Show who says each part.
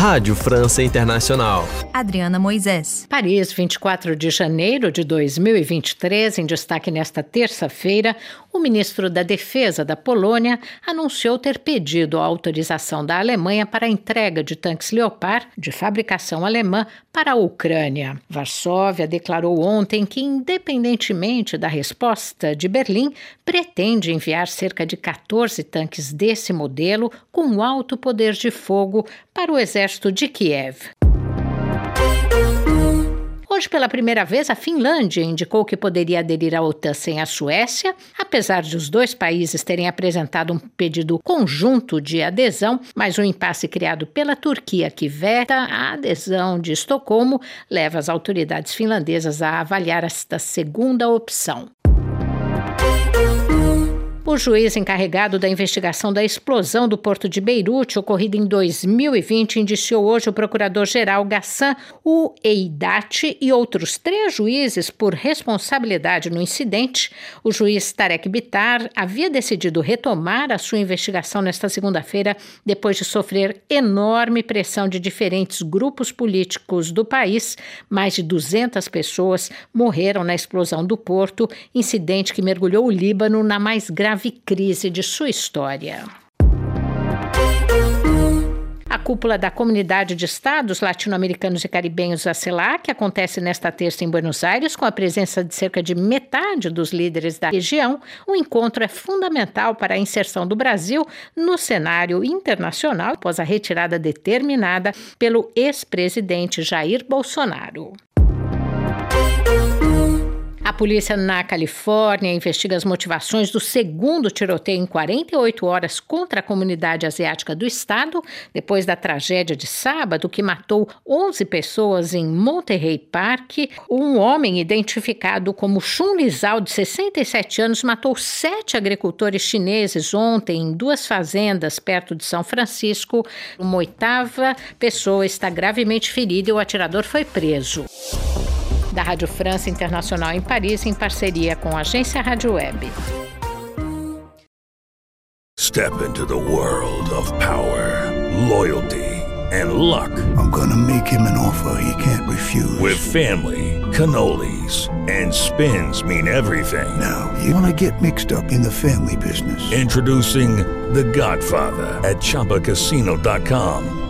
Speaker 1: Rádio França Internacional.
Speaker 2: Adriana Moisés.
Speaker 3: Paris, 24 de janeiro de 2023, em destaque nesta terça-feira, o ministro da Defesa da Polônia anunciou ter pedido a autorização da Alemanha para a entrega de tanques Leopard de fabricação alemã para a Ucrânia. Varsóvia declarou ontem que, independentemente da resposta de Berlim, pretende enviar cerca de 14 tanques desse modelo com alto poder de fogo para o exército de Kiev. Hoje, pela primeira vez, a Finlândia indicou que poderia aderir à OTAN sem a Suécia, apesar de os dois países terem apresentado um pedido conjunto de adesão, mas o impasse criado pela Turquia, que veta a adesão de Estocolmo, leva as autoridades finlandesas a avaliar esta segunda opção. O juiz encarregado da investigação da explosão do porto de Beirute, ocorrida em 2020, indiciou hoje o procurador-geral Gassan o Eidati e outros três juízes por responsabilidade no incidente. O juiz Tarek Bitar havia decidido retomar a sua investigação nesta segunda-feira, depois de sofrer enorme pressão de diferentes grupos políticos do país. Mais de 200 pessoas morreram na explosão do porto, incidente que mergulhou o Líbano na mais grave crise de sua história. A cúpula da Comunidade de Estados Latino-Americanos e Caribenhos, a CELAC, acontece nesta terça em Buenos Aires, com a presença de cerca de metade dos líderes da região. O encontro é fundamental para a inserção do Brasil no cenário internacional após a retirada determinada pelo ex-presidente Jair Bolsonaro. A polícia na Califórnia investiga as motivações do segundo tiroteio em 48 horas contra a comunidade asiática do estado, depois da tragédia de sábado que matou 11 pessoas em Monterey Park. Um homem identificado como Chun Lizao, de 67 anos, matou sete agricultores chineses ontem em duas fazendas perto de São Francisco. Uma oitava pessoa está gravemente ferida e o atirador foi preso da Rádio França Internacional em Paris, em parceria com a agência Rádio Web.
Speaker 4: Step into the world of power, loyalty and luck.
Speaker 5: I'm gonna make him an offer he can't refuse.
Speaker 4: With family, cannolis and spins mean everything.
Speaker 5: Now, you wanna get mixed up in the family business.
Speaker 4: Introducing The Godfather at chapacasino.com.